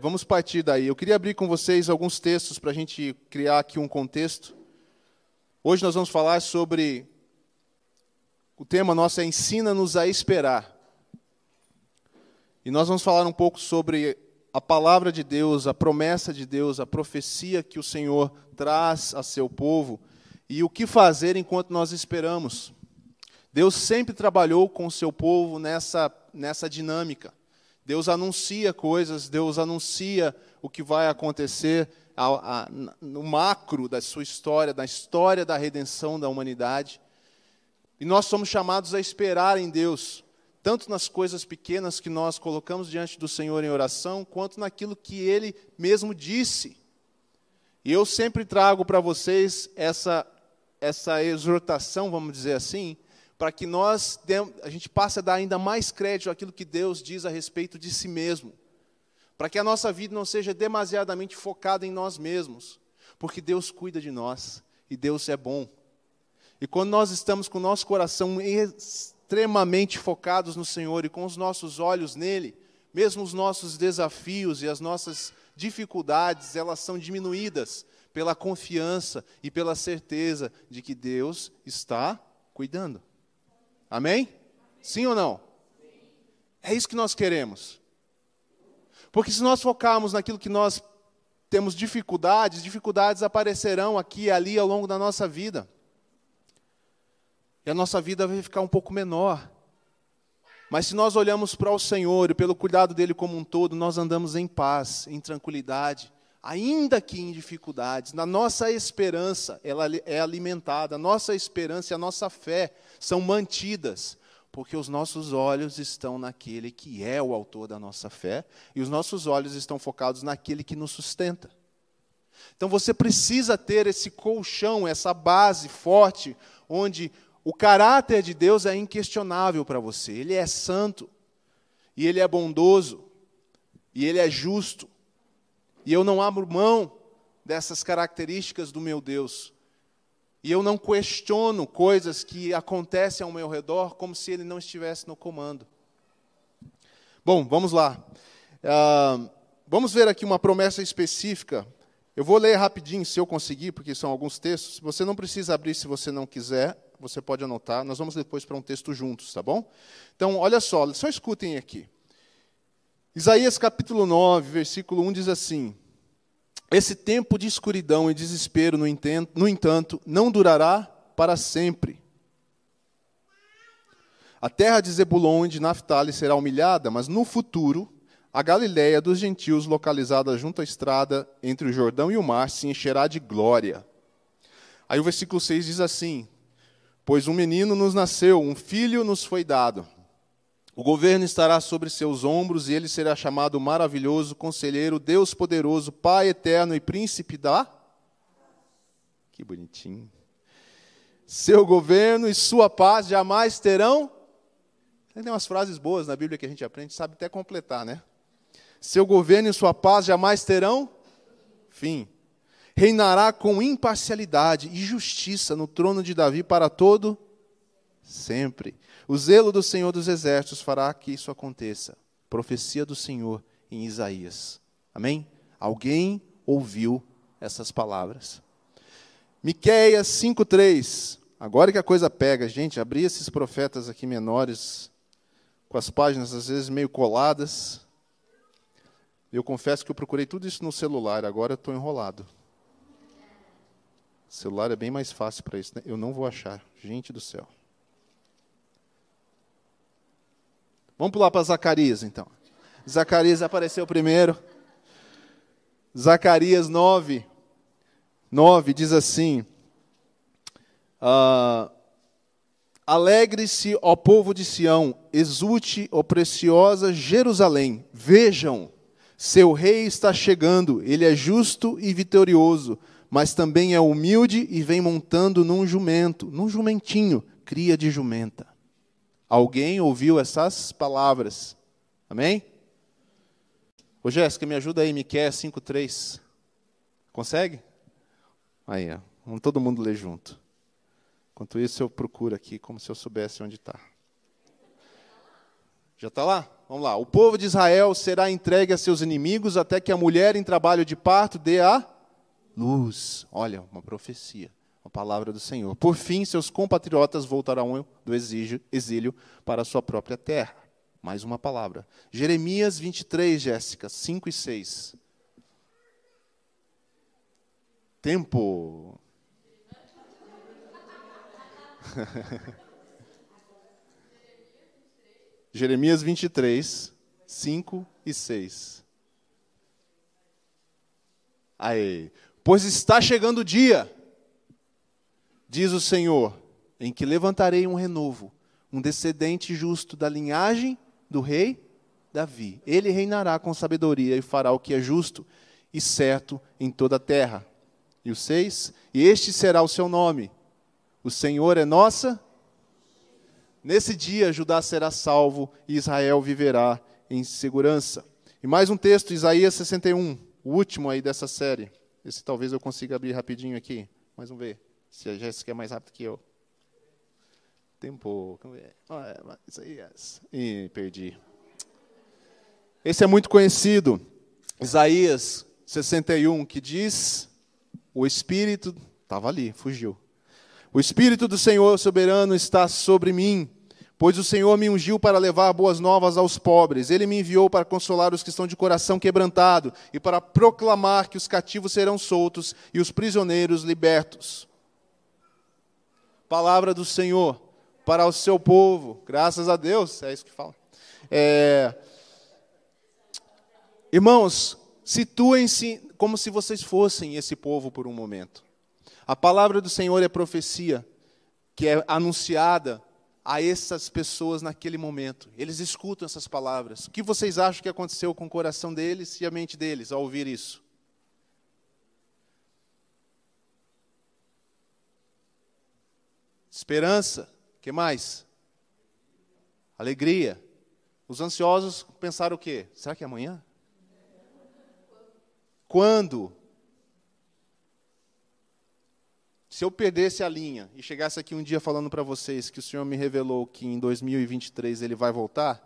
vamos partir daí. Eu queria abrir com vocês alguns textos para a gente criar aqui um contexto. Hoje nós vamos falar sobre. O tema nosso é Ensina-nos a esperar. E nós vamos falar um pouco sobre a palavra de Deus, a promessa de Deus, a profecia que o Senhor traz a seu povo e o que fazer enquanto nós esperamos. Deus sempre trabalhou com o seu povo nessa, nessa dinâmica. Deus anuncia coisas, Deus anuncia o que vai acontecer no macro da sua história, da história da redenção da humanidade. E nós somos chamados a esperar em Deus, tanto nas coisas pequenas que nós colocamos diante do Senhor em oração, quanto naquilo que Ele mesmo disse. E eu sempre trago para vocês essa, essa exortação, vamos dizer assim, para que nós a gente passe a dar ainda mais crédito àquilo que Deus diz a respeito de si mesmo. Para que a nossa vida não seja demasiadamente focada em nós mesmos, porque Deus cuida de nós e Deus é bom. E quando nós estamos com o nosso coração extremamente focados no Senhor e com os nossos olhos nele, mesmo os nossos desafios e as nossas dificuldades, elas são diminuídas pela confiança e pela certeza de que Deus está cuidando. Amém? Sim ou não? É isso que nós queremos. Porque se nós focarmos naquilo que nós temos dificuldades, dificuldades aparecerão aqui e ali ao longo da nossa vida. E a nossa vida vai ficar um pouco menor. Mas se nós olhamos para o Senhor e pelo cuidado dele como um todo, nós andamos em paz, em tranquilidade, ainda que em dificuldades. Na nossa esperança, ela é alimentada, a nossa esperança e a nossa fé são mantidas, porque os nossos olhos estão naquele que é o autor da nossa fé e os nossos olhos estão focados naquele que nos sustenta. Então você precisa ter esse colchão, essa base forte, onde o caráter de Deus é inquestionável para você. Ele é santo, e ele é bondoso, e ele é justo. E eu não abro mão dessas características do meu Deus. E eu não questiono coisas que acontecem ao meu redor como se ele não estivesse no comando. Bom, vamos lá. Uh, vamos ver aqui uma promessa específica. Eu vou ler rapidinho, se eu conseguir, porque são alguns textos. Você não precisa abrir se você não quiser, você pode anotar. Nós vamos depois para um texto juntos, tá bom? Então, olha só, só escutem aqui. Isaías capítulo 9, versículo 1 diz assim: Esse tempo de escuridão e desespero, no entanto, não durará para sempre. A terra de Zebulon e de Naphtali será humilhada, mas no futuro a Galiléia dos gentios, localizada junto à estrada entre o Jordão e o mar, se encherá de glória. Aí o versículo 6 diz assim: Pois um menino nos nasceu, um filho nos foi dado o governo estará sobre seus ombros e ele será chamado maravilhoso, conselheiro, Deus poderoso, Pai eterno e príncipe da. Que bonitinho. Seu governo e sua paz jamais terão. Tem umas frases boas na Bíblia que a gente aprende, sabe até completar, né? Seu governo e sua paz jamais terão fim. Reinará com imparcialidade e justiça no trono de Davi para todo sempre. O zelo do Senhor dos Exércitos fará que isso aconteça. Profecia do Senhor em Isaías. Amém? Alguém ouviu essas palavras. Miqueias 5:3. Agora que a coisa pega, gente, abri esses profetas aqui menores com as páginas às vezes meio coladas. Eu confesso que eu procurei tudo isso no celular, agora estou enrolado. O celular é bem mais fácil para isso, né? Eu não vou achar. Gente do céu. Vamos pular para Zacarias, então. Zacarias apareceu primeiro. Zacarias 9, 9 diz assim: ah, Alegre-se, ó povo de Sião, exulte, ó preciosa Jerusalém. Vejam, seu rei está chegando, ele é justo e vitorioso, mas também é humilde e vem montando num jumento, num jumentinho, cria de jumenta. Alguém ouviu essas palavras? Amém? Ô Jéssica, me ajuda aí, Miqueias 5:3. Consegue? Aí, ó. Vamos todo mundo ler junto. Enquanto isso, eu procuro aqui como se eu soubesse onde está. Já está lá? Vamos lá. O povo de Israel será entregue a seus inimigos até que a mulher em trabalho de parto dê a luz. Olha, uma profecia, uma palavra do Senhor. Por fim, seus compatriotas voltarão do exílio para a sua própria terra. Mais uma palavra. Jeremias 23, Jéssica, 5 e 6. Tempo. Jeremias 23, 5 e 6. Aí, pois está chegando o dia, diz o Senhor, em que levantarei um renovo, um descendente justo da linhagem do rei Davi. Ele reinará com sabedoria e fará o que é justo e certo em toda a terra. E o 6, e este será o seu nome. O Senhor é nossa. Nesse dia Judá será salvo e Israel viverá em segurança. E mais um texto, Isaías 61, o último aí dessa série. Esse talvez eu consiga abrir rapidinho aqui. Mas vamos ver se a Jéssica é mais rápido que eu. Tempo. Isaías. Ih, perdi. Esse é muito conhecido. Isaías 61, que diz: O Espírito. Estava ali, fugiu. O Espírito do Senhor soberano está sobre mim, pois o Senhor me ungiu para levar boas novas aos pobres. Ele me enviou para consolar os que estão de coração quebrantado e para proclamar que os cativos serão soltos e os prisioneiros libertos. Palavra do Senhor para o seu povo, graças a Deus, é isso que fala. É... Irmãos, situem-se como se vocês fossem esse povo por um momento. A palavra do Senhor é profecia, que é anunciada a essas pessoas naquele momento. Eles escutam essas palavras. O que vocês acham que aconteceu com o coração deles e a mente deles ao ouvir isso? Esperança. que mais? Alegria. Os ansiosos pensaram o quê? Será que é amanhã? Quando? Se eu perdesse a linha e chegasse aqui um dia falando para vocês que o Senhor me revelou que em 2023 ele vai voltar,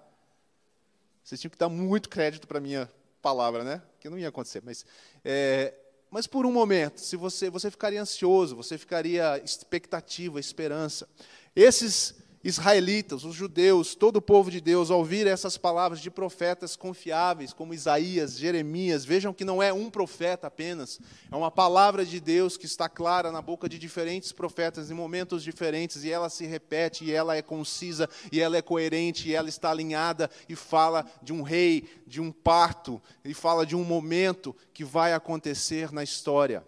vocês tinham que dar muito crédito para minha palavra, né? Que não ia acontecer. Mas, é, mas por um momento, se você, você ficaria ansioso, você ficaria expectativa, esperança. Esses israelitas, os judeus, todo o povo de Deus, ao ouvir essas palavras de profetas confiáveis, como Isaías, Jeremias, vejam que não é um profeta apenas, é uma palavra de Deus que está clara na boca de diferentes profetas em momentos diferentes, e ela se repete, e ela é concisa, e ela é coerente, e ela está alinhada, e fala de um rei, de um parto, e fala de um momento que vai acontecer na história.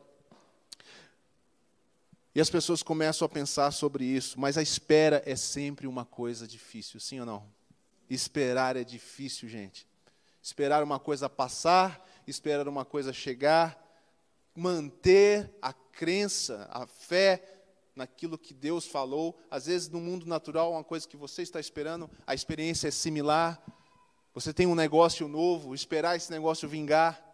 E as pessoas começam a pensar sobre isso, mas a espera é sempre uma coisa difícil, sim ou não? Esperar é difícil, gente. Esperar uma coisa passar, esperar uma coisa chegar, manter a crença, a fé naquilo que Deus falou. Às vezes, no mundo natural, uma coisa que você está esperando, a experiência é similar. Você tem um negócio novo, esperar esse negócio vingar.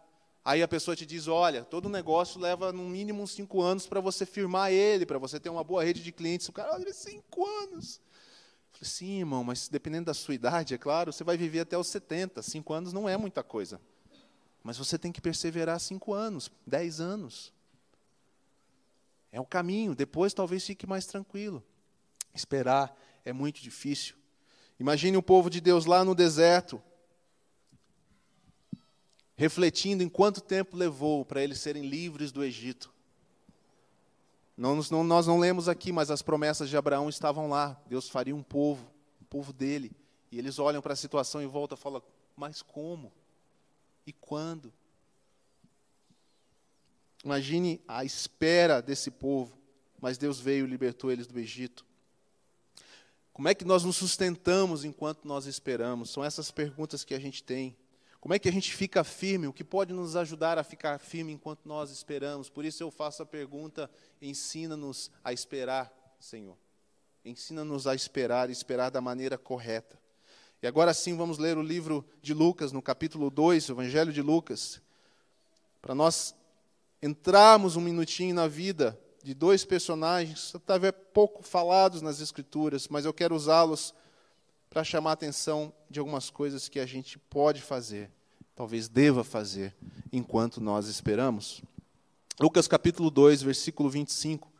Aí a pessoa te diz: olha, todo negócio leva no mínimo uns cinco anos para você firmar ele, para você ter uma boa rede de clientes. O cara, olha, cinco anos. Eu falei, sim, irmão, mas dependendo da sua idade, é claro, você vai viver até os 70. Cinco anos não é muita coisa. Mas você tem que perseverar cinco anos, dez anos. É o caminho. Depois talvez fique mais tranquilo. Esperar é muito difícil. Imagine o povo de Deus lá no deserto, refletindo em quanto tempo levou para eles serem livres do Egito. Não, nós não lemos aqui, mas as promessas de Abraão estavam lá. Deus faria um povo, um povo dele. E eles olham para a situação e voltam e falam: Mas como? E quando? Imagine a espera desse povo, mas Deus veio e libertou eles do Egito. Como é que nós nos sustentamos enquanto nós esperamos? São essas perguntas que a gente tem. Como é que a gente fica firme? O que pode nos ajudar a ficar firme enquanto nós esperamos? Por isso eu faço a pergunta: ensina-nos a esperar, Senhor. Ensina-nos a esperar e esperar da maneira correta. E agora sim vamos ler o livro de Lucas, no capítulo 2, o Evangelho de Lucas, para nós entrarmos um minutinho na vida de dois personagens, talvez pouco falados nas Escrituras, mas eu quero usá-los para chamar a atenção de algumas coisas que a gente pode fazer, talvez deva fazer, enquanto nós esperamos. Lucas capítulo 2, versículo 25.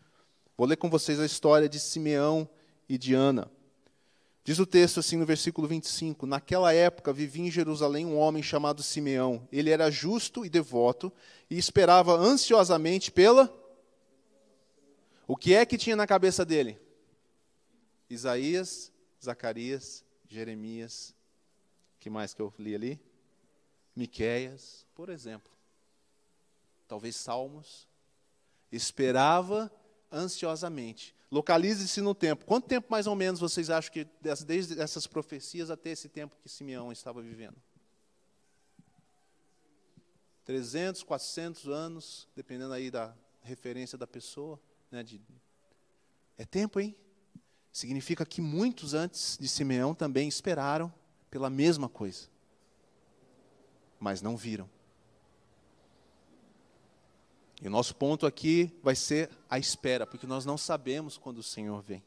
Vou ler com vocês a história de Simeão e de Ana. Diz o texto assim no versículo 25: Naquela época vivia em Jerusalém um homem chamado Simeão. Ele era justo e devoto e esperava ansiosamente pela. O que é que tinha na cabeça dele? Isaías, Zacarias, Jeremias, que mais que eu li ali? Miqueias, por exemplo. Talvez Salmos. Esperava ansiosamente. Localize-se no tempo. Quanto tempo mais ou menos vocês acham que desde essas profecias até esse tempo que Simeão estava vivendo? 300, 400 anos, dependendo aí da referência da pessoa. Né, de... É tempo, hein? Significa que muitos antes de Simeão também esperaram pela mesma coisa, mas não viram. E o nosso ponto aqui vai ser a espera, porque nós não sabemos quando o Senhor vem.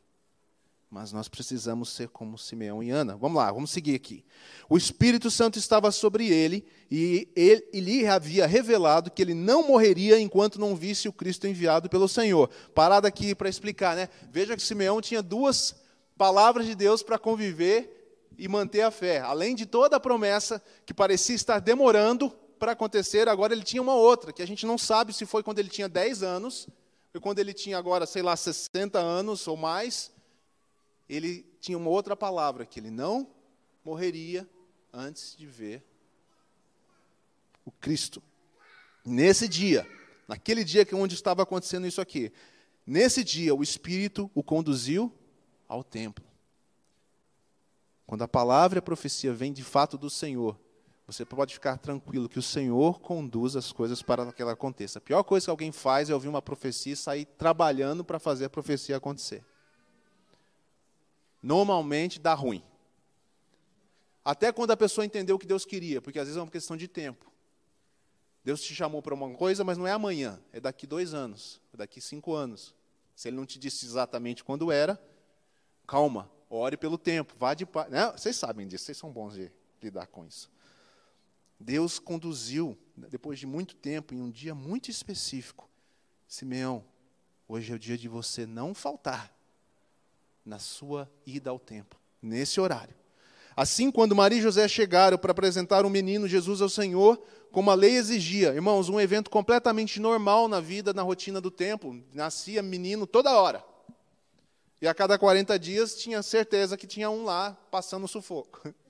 Mas nós precisamos ser como Simeão e Ana. Vamos lá, vamos seguir aqui. O Espírito Santo estava sobre ele e ele, lhe havia revelado que ele não morreria enquanto não visse o Cristo enviado pelo Senhor. Parada aqui para explicar, né? Veja que Simeão tinha duas palavras de Deus para conviver e manter a fé. Além de toda a promessa que parecia estar demorando, para acontecer, agora ele tinha uma outra, que a gente não sabe se foi quando ele tinha 10 anos, ou quando ele tinha agora, sei lá, 60 anos ou mais. Ele tinha uma outra palavra, que ele não morreria antes de ver o Cristo. Nesse dia, naquele dia que onde estava acontecendo isso aqui, nesse dia o Espírito o conduziu ao templo. Quando a palavra e a profecia vem de fato do Senhor, você pode ficar tranquilo que o Senhor conduz as coisas para que ela aconteça. A pior coisa que alguém faz é ouvir uma profecia e sair trabalhando para fazer a profecia acontecer. Normalmente dá ruim. Até quando a pessoa entendeu o que Deus queria, porque às vezes é uma questão de tempo. Deus te chamou para uma coisa, mas não é amanhã, é daqui dois anos, é daqui cinco anos. Se Ele não te disse exatamente quando era, calma, ore pelo tempo, vá de paz. Né? Vocês sabem disso, vocês são bons de lidar com isso. Deus conduziu, depois de muito tempo, em um dia muito específico, Simeão, hoje é o dia de você não faltar na sua ida ao templo, nesse horário. Assim, quando Maria e José chegaram para apresentar o menino Jesus ao Senhor, como a lei exigia, irmãos, um evento completamente normal na vida, na rotina do templo, nascia menino toda hora. E a cada 40 dias tinha certeza que tinha um lá passando sufoco.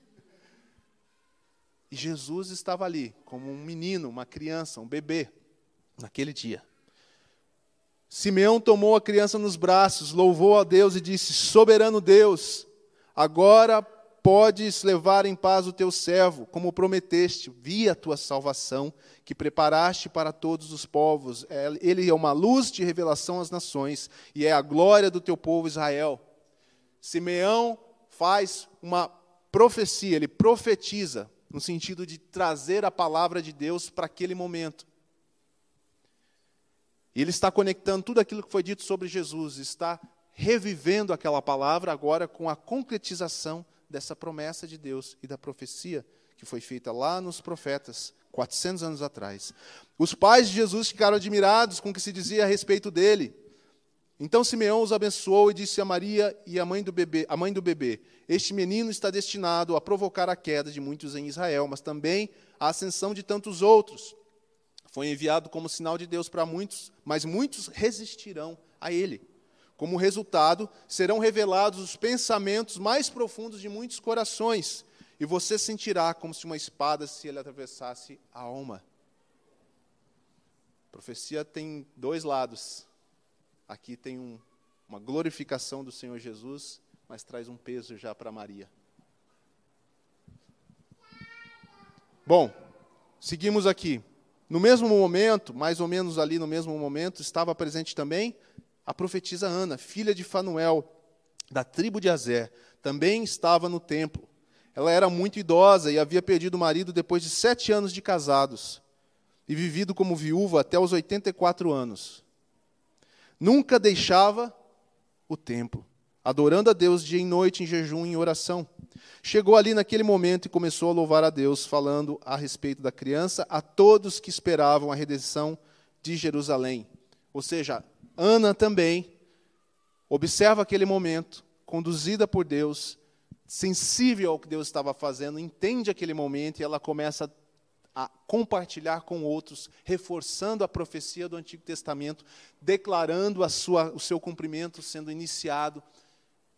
E Jesus estava ali, como um menino, uma criança, um bebê, naquele dia. Simeão tomou a criança nos braços, louvou a Deus e disse: Soberano Deus, agora podes levar em paz o teu servo, como prometeste, vi a tua salvação, que preparaste para todos os povos. Ele é uma luz de revelação às nações, e é a glória do teu povo Israel. Simeão faz uma profecia, ele profetiza no sentido de trazer a palavra de Deus para aquele momento. E ele está conectando tudo aquilo que foi dito sobre Jesus, está revivendo aquela palavra agora com a concretização dessa promessa de Deus e da profecia que foi feita lá nos profetas, 400 anos atrás. Os pais de Jesus ficaram admirados com o que se dizia a respeito dele. Então Simeão os abençoou e disse a Maria e a mãe do bebê, a mãe do bebê: Este menino está destinado a provocar a queda de muitos em Israel, mas também a ascensão de tantos outros. Foi enviado como sinal de Deus para muitos, mas muitos resistirão a ele. Como resultado, serão revelados os pensamentos mais profundos de muitos corações, e você sentirá como se uma espada se ele atravessasse a alma. A profecia tem dois lados Aqui tem um, uma glorificação do Senhor Jesus, mas traz um peso já para Maria. Bom, seguimos aqui. No mesmo momento, mais ou menos ali no mesmo momento, estava presente também a profetisa Ana, filha de Fanuel, da tribo de Azer. Também estava no templo. Ela era muito idosa e havia perdido o marido depois de sete anos de casados e vivido como viúva até os 84 anos. Nunca deixava o templo, adorando a Deus dia e noite em jejum e em oração. Chegou ali naquele momento e começou a louvar a Deus, falando a respeito da criança a todos que esperavam a redenção de Jerusalém. Ou seja, Ana também observa aquele momento, conduzida por Deus, sensível ao que Deus estava fazendo, entende aquele momento e ela começa a compartilhar com outros, reforçando a profecia do Antigo Testamento, declarando sua, o seu cumprimento sendo iniciado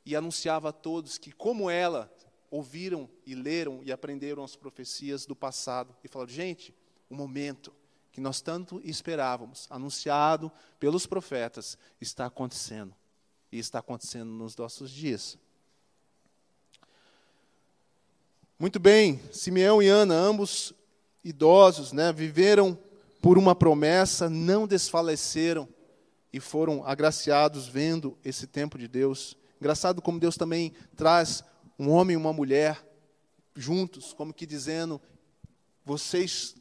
e anunciava a todos que, como ela, ouviram e leram e aprenderam as profecias do passado e falaram: gente, o momento que nós tanto esperávamos, anunciado pelos profetas, está acontecendo. E está acontecendo nos nossos dias. Muito bem, Simeão e Ana, ambos idosos, né, viveram por uma promessa, não desfaleceram e foram agraciados vendo esse tempo de Deus. Engraçado como Deus também traz um homem e uma mulher juntos, como que dizendo: vocês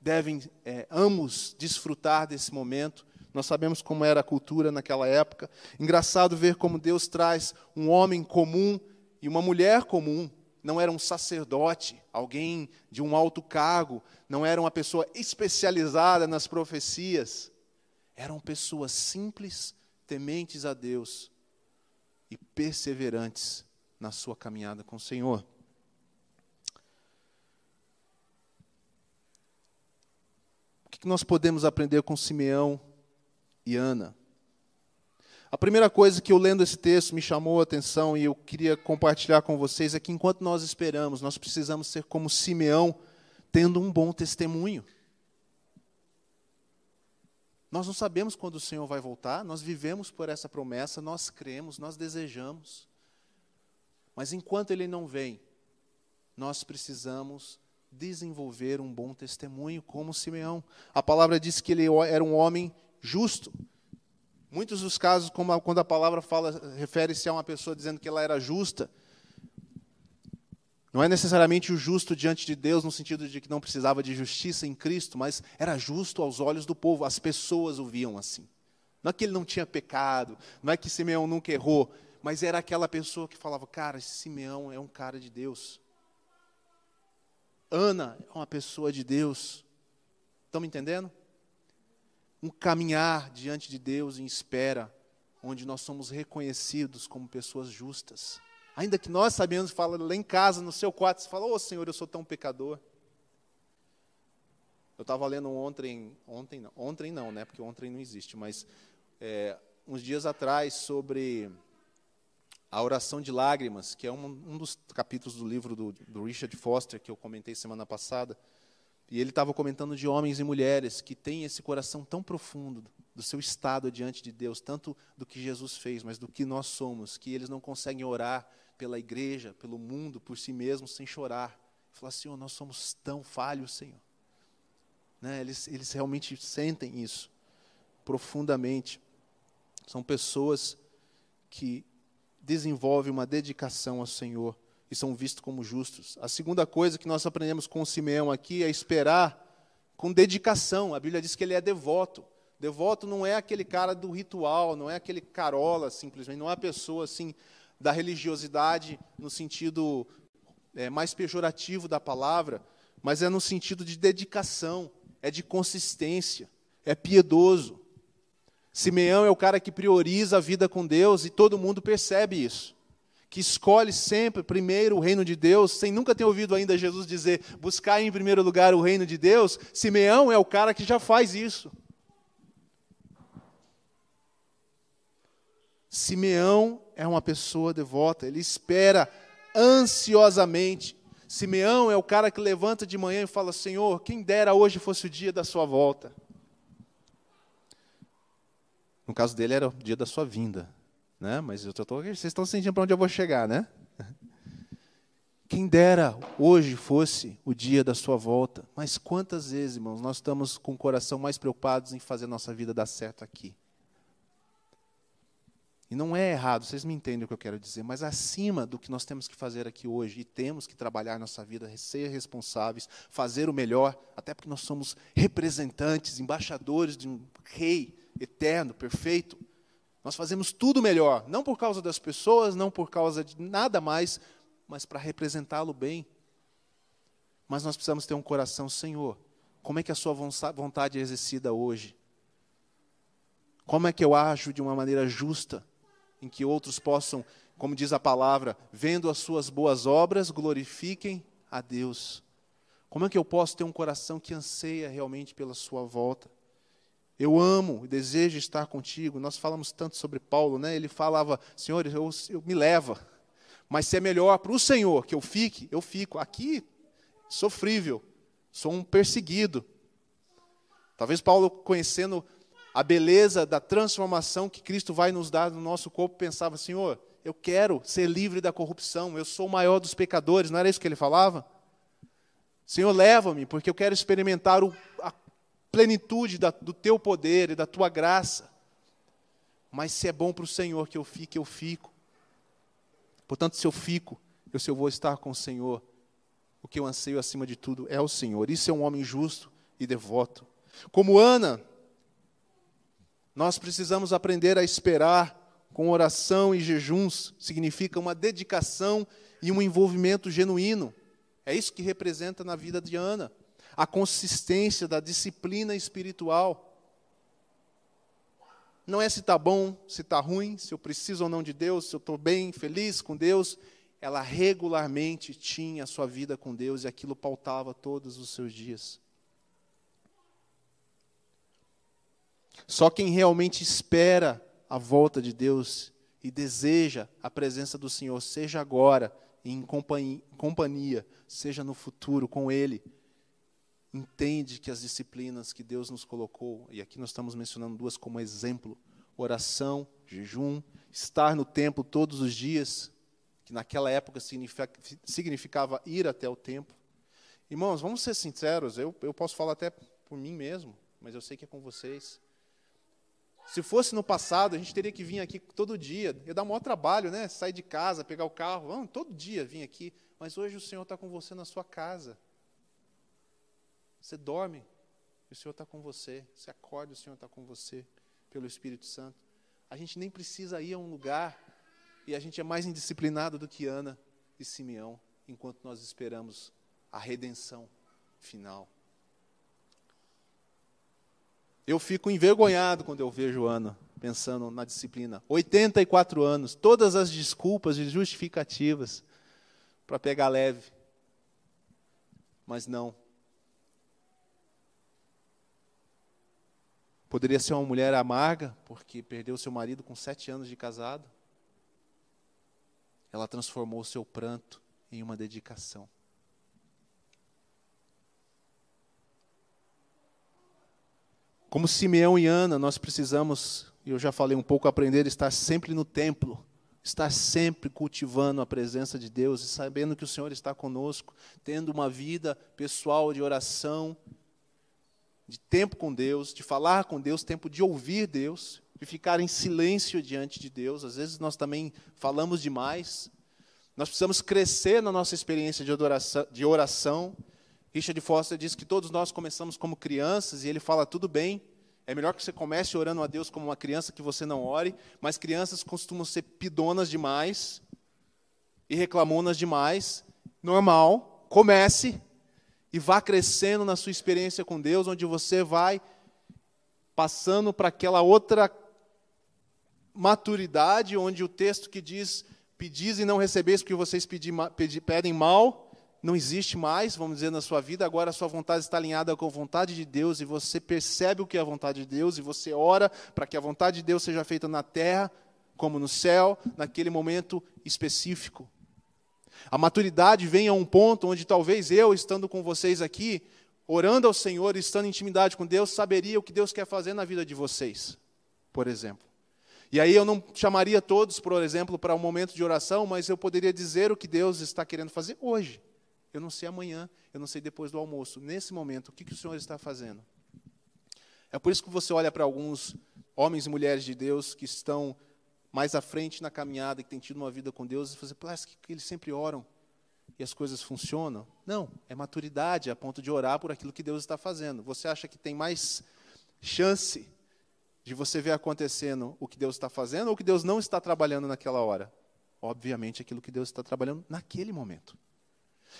devem, é, ambos, desfrutar desse momento. Nós sabemos como era a cultura naquela época. Engraçado ver como Deus traz um homem comum e uma mulher comum. Não era um sacerdote, alguém de um alto cargo, não era uma pessoa especializada nas profecias. Eram pessoas simples, tementes a Deus e perseverantes na sua caminhada com o Senhor. O que nós podemos aprender com Simeão e Ana? A primeira coisa que eu lendo esse texto me chamou a atenção e eu queria compartilhar com vocês é que enquanto nós esperamos, nós precisamos ser como Simeão, tendo um bom testemunho. Nós não sabemos quando o Senhor vai voltar, nós vivemos por essa promessa, nós cremos, nós desejamos. Mas enquanto ele não vem, nós precisamos desenvolver um bom testemunho, como Simeão. A palavra diz que ele era um homem justo. Muitos dos casos, quando a palavra fala, refere-se a uma pessoa dizendo que ela era justa, não é necessariamente o justo diante de Deus, no sentido de que não precisava de justiça em Cristo, mas era justo aos olhos do povo, as pessoas o viam assim. Não é que ele não tinha pecado, não é que Simeão nunca errou, mas era aquela pessoa que falava: cara, Simeão é um cara de Deus. Ana é uma pessoa de Deus. Estão me entendendo? Um caminhar diante de Deus em espera, onde nós somos reconhecidos como pessoas justas. Ainda que nós sabemos, fala lá em casa, no seu quarto, você fala, ô oh, Senhor, eu sou tão pecador. Eu estava lendo ontem, ontem não, ontem não, né? Porque ontem não existe, mas é, uns dias atrás sobre a oração de lágrimas, que é um, um dos capítulos do livro do, do, Richard Foster, que eu comentei semana passada. E ele estava comentando de homens e mulheres que têm esse coração tão profundo do seu estado diante de Deus, tanto do que Jesus fez, mas do que nós somos, que eles não conseguem orar pela igreja, pelo mundo, por si mesmos, sem chorar. Falar, Senhor, nós somos tão falhos, Senhor. Né? Eles, eles realmente sentem isso profundamente. São pessoas que desenvolve uma dedicação ao Senhor e são vistos como justos. A segunda coisa que nós aprendemos com Simeão aqui é esperar com dedicação. A Bíblia diz que ele é devoto. Devoto não é aquele cara do ritual, não é aquele carola simplesmente, não é a pessoa assim da religiosidade no sentido é, mais pejorativo da palavra, mas é no sentido de dedicação, é de consistência, é piedoso. Simeão é o cara que prioriza a vida com Deus e todo mundo percebe isso. Que escolhe sempre primeiro o reino de Deus, sem nunca ter ouvido ainda Jesus dizer, buscar em primeiro lugar o reino de Deus. Simeão é o cara que já faz isso. Simeão é uma pessoa devota, ele espera ansiosamente. Simeão é o cara que levanta de manhã e fala: Senhor, quem dera hoje fosse o dia da sua volta. No caso dele era o dia da sua vinda, né? Mas eu tô, vocês estão sentindo para onde eu vou chegar, né? Quem dera hoje fosse o dia da sua volta. Mas quantas vezes, irmãos, nós estamos com o coração mais preocupados em fazer nossa vida dar certo aqui? E não é errado, vocês me entendem o que eu quero dizer, mas acima do que nós temos que fazer aqui hoje, e temos que trabalhar nossa vida, ser responsáveis, fazer o melhor, até porque nós somos representantes, embaixadores de um rei, eterno, perfeito. Nós fazemos tudo melhor, não por causa das pessoas, não por causa de nada mais, mas para representá-lo bem. Mas nós precisamos ter um coração, Senhor, como é que a sua vontade é exercida hoje? Como é que eu ajo de uma maneira justa, em que outros possam, como diz a palavra, vendo as suas boas obras, glorifiquem a Deus? Como é que eu posso ter um coração que anseia realmente pela sua volta? Eu amo e desejo estar contigo. Nós falamos tanto sobre Paulo, né? Ele falava, Senhor, eu, eu me leva. Mas se é melhor para o Senhor que eu fique, eu fico. Aqui, sofrível, sou um perseguido. Talvez Paulo, conhecendo a beleza da transformação que Cristo vai nos dar no nosso corpo, pensava: Senhor, eu quero ser livre da corrupção, eu sou o maior dos pecadores, não era isso que ele falava? Senhor, leva-me, porque eu quero experimentar o, a plenitude da, do teu poder e da tua graça. Mas se é bom para o Senhor que eu fique, eu fico. Portanto, se eu fico, eu se eu vou estar com o Senhor, o que eu anseio acima de tudo é o Senhor. Isso é um homem justo e devoto. Como Ana, nós precisamos aprender a esperar com oração e jejuns, significa uma dedicação e um envolvimento genuíno. É isso que representa na vida de Ana, a consistência da disciplina espiritual. Não é se está bom, se está ruim, se eu preciso ou não de Deus, se eu estou bem, feliz com Deus. Ela regularmente tinha a sua vida com Deus e aquilo pautava todos os seus dias. Só quem realmente espera a volta de Deus e deseja a presença do Senhor, seja agora em companhia, seja no futuro com Ele, entende que as disciplinas que Deus nos colocou, e aqui nós estamos mencionando duas como exemplo: oração, jejum, estar no templo todos os dias, que naquela época significava ir até o templo. Irmãos, vamos ser sinceros, eu, eu posso falar até por mim mesmo, mas eu sei que é com vocês. Se fosse no passado, a gente teria que vir aqui todo dia. Ia dar um maior trabalho, né? Sair de casa, pegar o carro, vamos, todo dia vir aqui. Mas hoje o Senhor está com você na sua casa. Você dorme, o Senhor está com você. Você acorda, o Senhor está com você, pelo Espírito Santo. A gente nem precisa ir a um lugar, e a gente é mais indisciplinado do que Ana e Simeão, enquanto nós esperamos a redenção final. Eu fico envergonhado quando eu vejo Ana pensando na disciplina. 84 anos, todas as desculpas e justificativas para pegar leve. Mas não. Poderia ser uma mulher amarga, porque perdeu seu marido com sete anos de casado. Ela transformou seu pranto em uma dedicação. Como Simeão e Ana, nós precisamos, e eu já falei um pouco, aprender a estar sempre no templo, estar sempre cultivando a presença de Deus e sabendo que o Senhor está conosco, tendo uma vida pessoal de oração, de tempo com Deus, de falar com Deus, tempo de ouvir Deus, de ficar em silêncio diante de Deus. Às vezes nós também falamos demais. Nós precisamos crescer na nossa experiência de oração. De oração Richard Foster diz que todos nós começamos como crianças e ele fala tudo bem. É melhor que você comece orando a Deus como uma criança que você não ore, mas crianças costumam ser pidonas demais e reclamonas demais. Normal, comece e vá crescendo na sua experiência com Deus, onde você vai passando para aquela outra maturidade, onde o texto que diz: Pedis e não recebeis porque vocês pedem mal, não existe mais, vamos dizer, na sua vida, agora a sua vontade está alinhada com a vontade de Deus e você percebe o que é a vontade de Deus e você ora para que a vontade de Deus seja feita na terra como no céu, naquele momento específico. A maturidade vem a um ponto onde talvez eu, estando com vocês aqui, orando ao Senhor, estando em intimidade com Deus, saberia o que Deus quer fazer na vida de vocês, por exemplo. E aí eu não chamaria todos, por exemplo, para um momento de oração, mas eu poderia dizer o que Deus está querendo fazer hoje. Eu não sei amanhã, eu não sei depois do almoço. Nesse momento, o que, que o Senhor está fazendo? É por isso que você olha para alguns homens e mulheres de Deus que estão mais à frente na caminhada, que têm tido uma vida com Deus, e você parece que eles sempre oram e as coisas funcionam. Não, é maturidade a ponto de orar por aquilo que Deus está fazendo. Você acha que tem mais chance de você ver acontecendo o que Deus está fazendo ou o que Deus não está trabalhando naquela hora? Obviamente, aquilo que Deus está trabalhando naquele momento.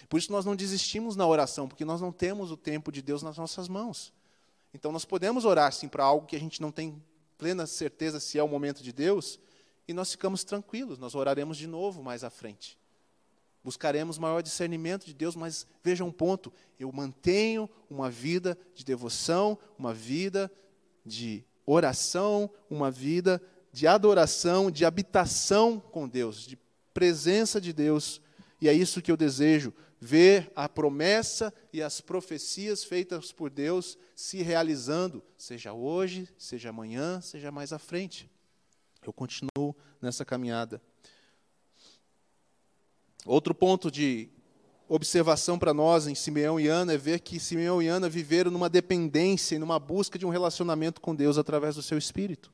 Por isso nós não desistimos na oração, porque nós não temos o tempo de Deus nas nossas mãos. Então nós podemos orar sim para algo que a gente não tem plena certeza se é o momento de Deus, e nós ficamos tranquilos, nós oraremos de novo mais à frente. Buscaremos maior discernimento de Deus, mas veja um ponto: eu mantenho uma vida de devoção, uma vida de oração, uma vida de adoração, de habitação com Deus, de presença de Deus. E é isso que eu desejo ver a promessa e as profecias feitas por Deus se realizando, seja hoje, seja amanhã, seja mais à frente. Eu continuo nessa caminhada. Outro ponto de observação para nós em Simeão e Ana é ver que Simeão e Ana viveram numa dependência e numa busca de um relacionamento com Deus através do seu espírito.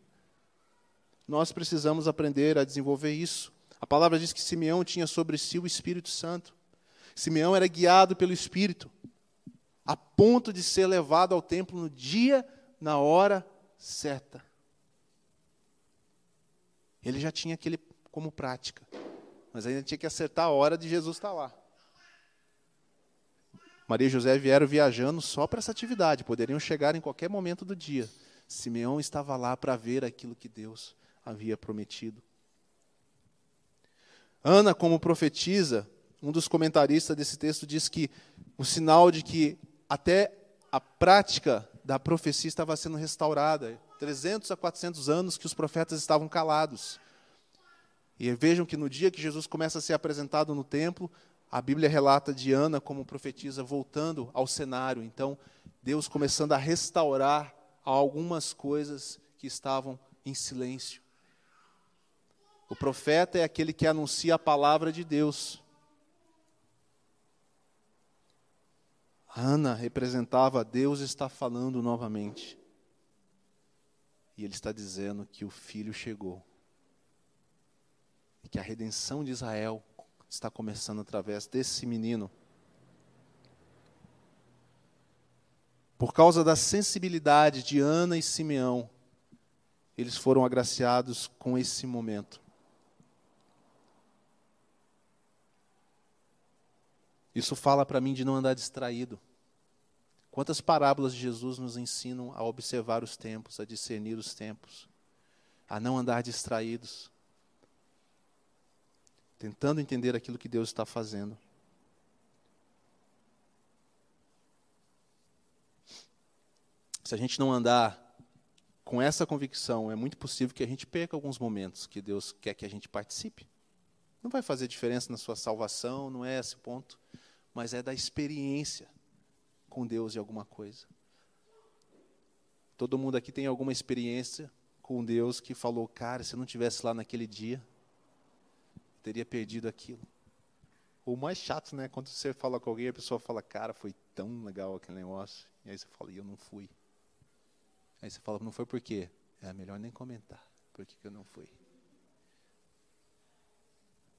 Nós precisamos aprender a desenvolver isso. A palavra diz que Simeão tinha sobre si o Espírito Santo. Simeão era guiado pelo Espírito, a ponto de ser levado ao templo no dia, na hora certa. Ele já tinha aquele como prática, mas ainda tinha que acertar a hora de Jesus estar lá. Maria e José vieram viajando só para essa atividade, poderiam chegar em qualquer momento do dia. Simeão estava lá para ver aquilo que Deus havia prometido. Ana, como profetisa, um dos comentaristas desse texto diz que o sinal de que até a prática da profecia estava sendo restaurada. 300 a 400 anos que os profetas estavam calados. E vejam que no dia que Jesus começa a ser apresentado no templo, a Bíblia relata de Ana como profetisa voltando ao cenário. Então, Deus começando a restaurar algumas coisas que estavam em silêncio. O profeta é aquele que anuncia a palavra de Deus. Ana representava Deus está falando novamente. E ele está dizendo que o filho chegou. E que a redenção de Israel está começando através desse menino. Por causa da sensibilidade de Ana e Simeão, eles foram agraciados com esse momento. Isso fala para mim de não andar distraído. Quantas parábolas de Jesus nos ensinam a observar os tempos, a discernir os tempos, a não andar distraídos, tentando entender aquilo que Deus está fazendo. Se a gente não andar com essa convicção, é muito possível que a gente perca alguns momentos que Deus quer que a gente participe. Não vai fazer diferença na sua salvação, não é esse ponto, mas é da experiência com Deus em alguma coisa. Todo mundo aqui tem alguma experiência com Deus que falou, cara, se eu não tivesse lá naquele dia, teria perdido aquilo. O mais chato, né, quando você fala com alguém, a pessoa fala, cara, foi tão legal aquele negócio. E aí você fala, e eu não fui. Aí você fala, não foi por quê? É melhor nem comentar, por que, que eu não fui.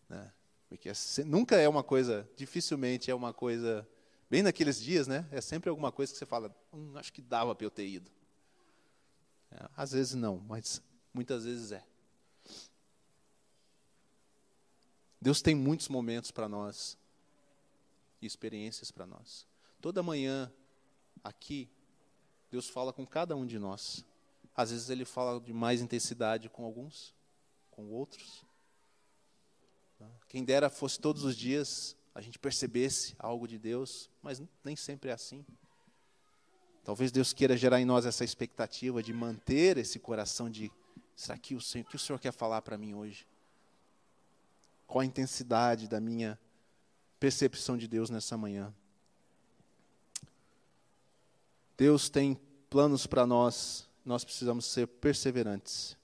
Né? Porque é, nunca é uma coisa, dificilmente é uma coisa, bem naqueles dias, né? É sempre alguma coisa que você fala, hum, acho que dava para eu ter ido. É, às vezes não, mas muitas vezes é. Deus tem muitos momentos para nós, e experiências para nós. Toda manhã, aqui, Deus fala com cada um de nós. Às vezes Ele fala de mais intensidade com alguns, com outros. Quem dera fosse todos os dias a gente percebesse algo de Deus, mas nem sempre é assim. Talvez Deus queira gerar em nós essa expectativa de manter esse coração de será que o Senhor, que o Senhor quer falar para mim hoje? Qual a intensidade da minha percepção de Deus nessa manhã? Deus tem planos para nós, nós precisamos ser perseverantes.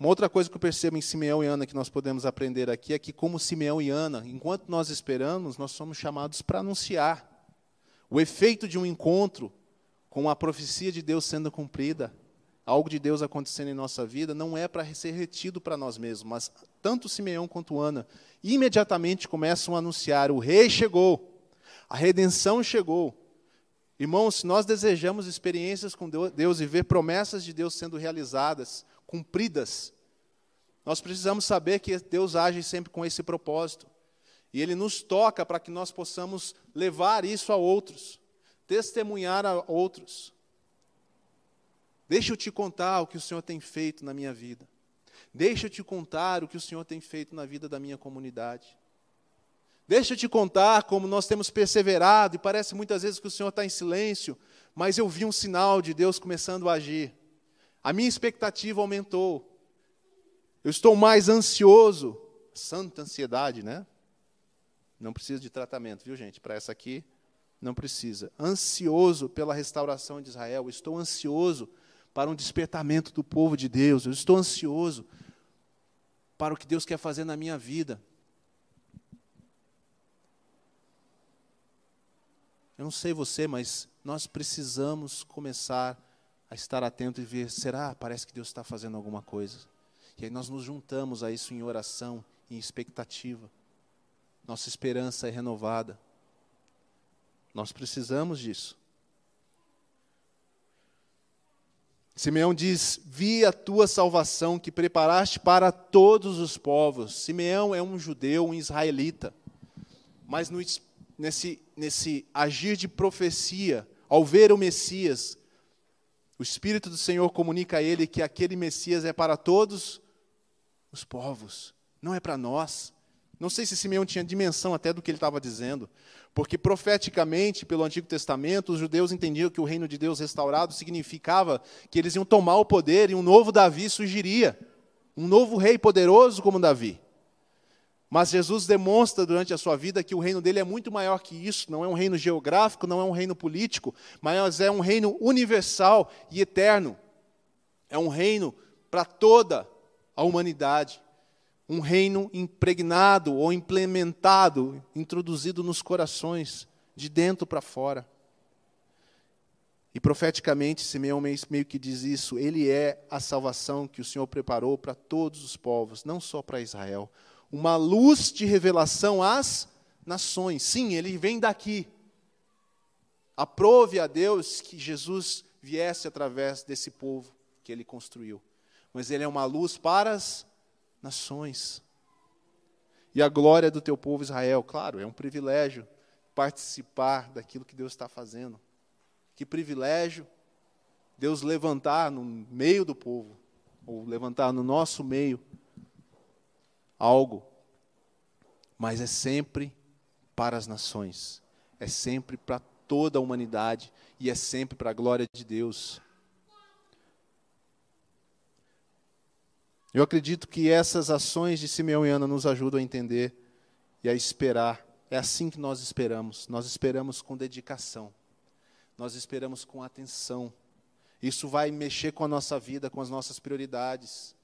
Uma outra coisa que eu percebo em Simeão e Ana que nós podemos aprender aqui é que, como Simeão e Ana, enquanto nós esperamos, nós somos chamados para anunciar o efeito de um encontro com a profecia de Deus sendo cumprida, algo de Deus acontecendo em nossa vida, não é para ser retido para nós mesmos, mas tanto Simeão quanto Ana imediatamente começam a anunciar: o rei chegou, a redenção chegou. Irmãos, se nós desejamos experiências com Deus e ver promessas de Deus sendo realizadas, cumpridas, nós precisamos saber que Deus age sempre com esse propósito. E Ele nos toca para que nós possamos levar isso a outros, testemunhar a outros. Deixa eu te contar o que o Senhor tem feito na minha vida. Deixa eu te contar o que o Senhor tem feito na vida da minha comunidade. Deixa eu te contar como nós temos perseverado, e parece muitas vezes que o Senhor está em silêncio, mas eu vi um sinal de Deus começando a agir. A minha expectativa aumentou. Eu estou mais ansioso. Santa ansiedade, né? Não precisa de tratamento, viu, gente? Para essa aqui, não precisa. Ansioso pela restauração de Israel. Estou ansioso para um despertamento do povo de Deus. Eu estou ansioso para o que Deus quer fazer na minha vida. Eu não sei você, mas nós precisamos começar a estar atento e ver: será? Parece que Deus está fazendo alguma coisa. E aí nós nos juntamos a isso em oração, em expectativa. Nossa esperança é renovada. Nós precisamos disso. Simeão diz: Vi a tua salvação que preparaste para todos os povos. Simeão é um judeu, um israelita. Mas no nesse, nesse agir de profecia, ao ver o Messias, o Espírito do Senhor comunica a ele que aquele Messias é para todos os povos, não é para nós. Não sei se Simeão tinha dimensão até do que ele estava dizendo, porque profeticamente, pelo Antigo Testamento, os judeus entendiam que o reino de Deus restaurado significava que eles iam tomar o poder e um novo Davi surgiria, um novo rei poderoso como Davi. Mas Jesus demonstra durante a sua vida que o reino dele é muito maior que isso, não é um reino geográfico, não é um reino político, mas é um reino universal e eterno. É um reino para toda a humanidade. Um reino impregnado ou implementado, introduzido nos corações, de dentro para fora. E profeticamente, Simeão meio que diz isso: ele é a salvação que o Senhor preparou para todos os povos, não só para Israel uma luz de revelação às nações. Sim, ele vem daqui. Aprove a Deus que Jesus viesse através desse povo que ele construiu. Mas ele é uma luz para as nações. E a glória do teu povo Israel, claro, é um privilégio participar daquilo que Deus está fazendo. Que privilégio Deus levantar no meio do povo, ou levantar no nosso meio, algo, mas é sempre para as nações, é sempre para toda a humanidade e é sempre para a glória de Deus. Eu acredito que essas ações de Simeão e Ana nos ajudam a entender e a esperar. É assim que nós esperamos. Nós esperamos com dedicação. Nós esperamos com atenção. Isso vai mexer com a nossa vida, com as nossas prioridades.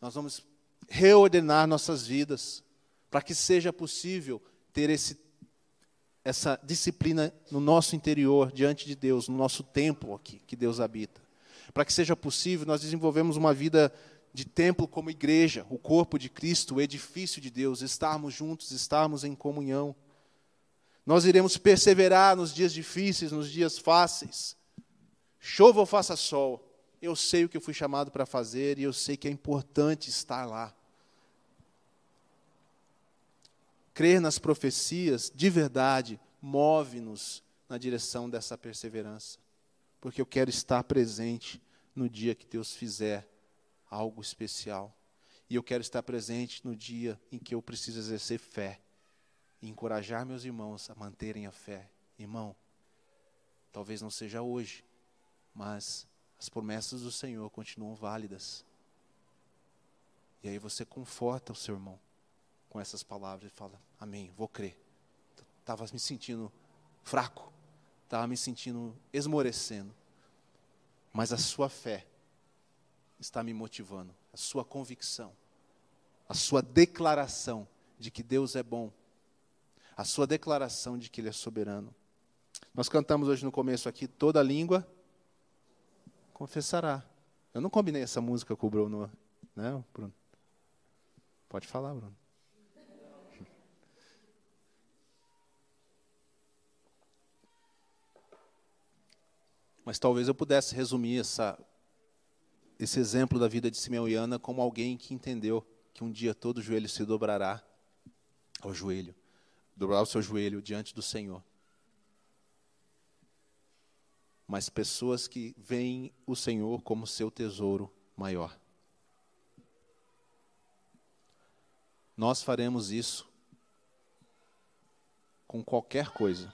Nós vamos reordenar nossas vidas, para que seja possível ter esse, essa disciplina no nosso interior, diante de Deus, no nosso templo aqui, que Deus habita. Para que seja possível, nós desenvolvemos uma vida de templo como igreja, o corpo de Cristo, o edifício de Deus, estarmos juntos, estarmos em comunhão. Nós iremos perseverar nos dias difíceis, nos dias fáceis. Chova ou faça sol, eu sei o que eu fui chamado para fazer e eu sei que é importante estar lá. Crer nas profecias, de verdade, move-nos na direção dessa perseverança. Porque eu quero estar presente no dia que Deus fizer algo especial. E eu quero estar presente no dia em que eu preciso exercer fé e encorajar meus irmãos a manterem a fé. Irmão, talvez não seja hoje, mas as promessas do Senhor continuam válidas. E aí você conforta o seu irmão com essas palavras e fala: Amém, vou crer. Estava me sentindo fraco, estava me sentindo esmorecendo, mas a sua fé está me motivando, a sua convicção, a sua declaração de que Deus é bom, a sua declaração de que Ele é soberano. Nós cantamos hoje no começo aqui: toda língua confessará. Eu não combinei essa música com o Bruno, né, Bruno? Pode falar, Bruno. Mas talvez eu pudesse resumir essa, esse exemplo da vida de Simeão e Ana como alguém que entendeu que um dia todo joelho se dobrará ao joelho, dobrar o seu joelho diante do Senhor. Mas pessoas que veem o Senhor como seu tesouro maior. Nós faremos isso com qualquer coisa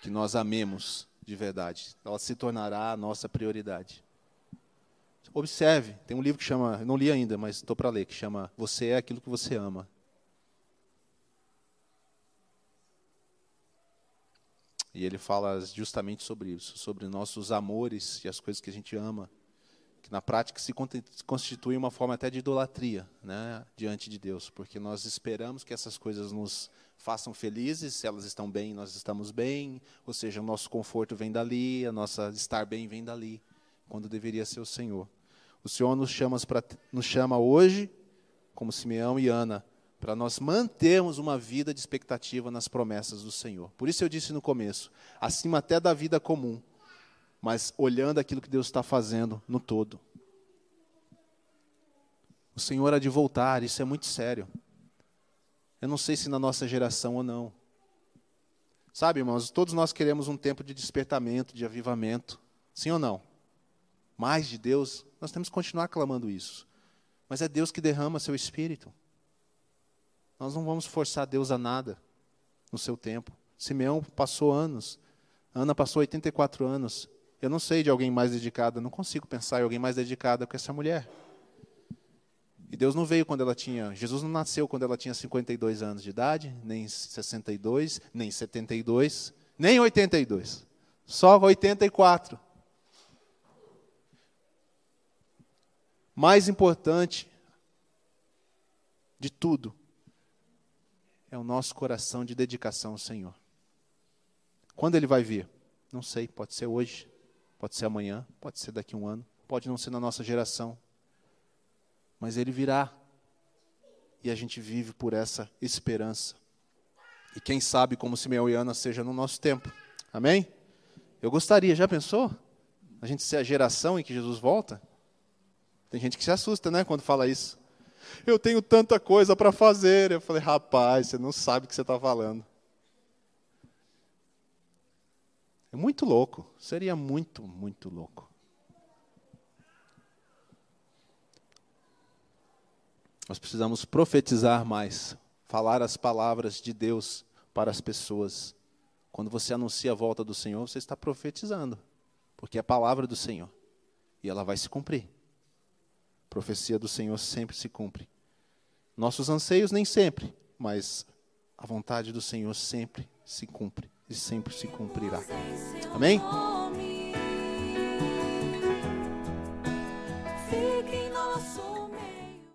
que nós amemos de verdade. Ela se tornará a nossa prioridade. Observe, tem um livro que chama, não li ainda, mas estou para ler, que chama Você é aquilo que você ama. E ele fala justamente sobre isso, sobre nossos amores e as coisas que a gente ama que na prática se constitui uma forma até de idolatria né, diante de Deus, porque nós esperamos que essas coisas nos façam felizes, se elas estão bem, nós estamos bem, ou seja, o nosso conforto vem dali, a nossa estar bem vem dali, quando deveria ser o Senhor. O Senhor nos chama, pra, nos chama hoje, como Simeão e Ana, para nós mantermos uma vida de expectativa nas promessas do Senhor. Por isso eu disse no começo, acima até da vida comum, mas olhando aquilo que Deus está fazendo no todo. O Senhor há de voltar, isso é muito sério. Eu não sei se na nossa geração ou não. Sabe, irmãos, todos nós queremos um tempo de despertamento, de avivamento. Sim ou não? Mais de Deus, nós temos que continuar clamando isso. Mas é Deus que derrama seu espírito. Nós não vamos forçar Deus a nada no seu tempo. Simeão passou anos, Ana passou 84 anos, eu não sei de alguém mais dedicado, não consigo pensar em alguém mais dedicado que essa mulher. E Deus não veio quando ela tinha, Jesus não nasceu quando ela tinha 52 anos de idade, nem 62, nem 72, nem 82. Só 84. Mais importante de tudo é o nosso coração de dedicação ao Senhor. Quando ele vai vir? Não sei, pode ser hoje, Pode ser amanhã, pode ser daqui a um ano, pode não ser na nossa geração. Mas ele virá. E a gente vive por essa esperança. E quem sabe como Simeão e Ana seja no nosso tempo. Amém? Eu gostaria, já pensou? A gente ser a geração em que Jesus volta? Tem gente que se assusta, né, quando fala isso. Eu tenho tanta coisa para fazer. Eu falei, rapaz, você não sabe o que você está falando. É muito louco. Seria muito, muito louco. Nós precisamos profetizar mais, falar as palavras de Deus para as pessoas. Quando você anuncia a volta do Senhor, você está profetizando, porque é a palavra do Senhor e ela vai se cumprir. A profecia do Senhor sempre se cumpre. Nossos anseios nem sempre, mas a vontade do Senhor sempre se cumpre e sempre se cumprirá. Amém?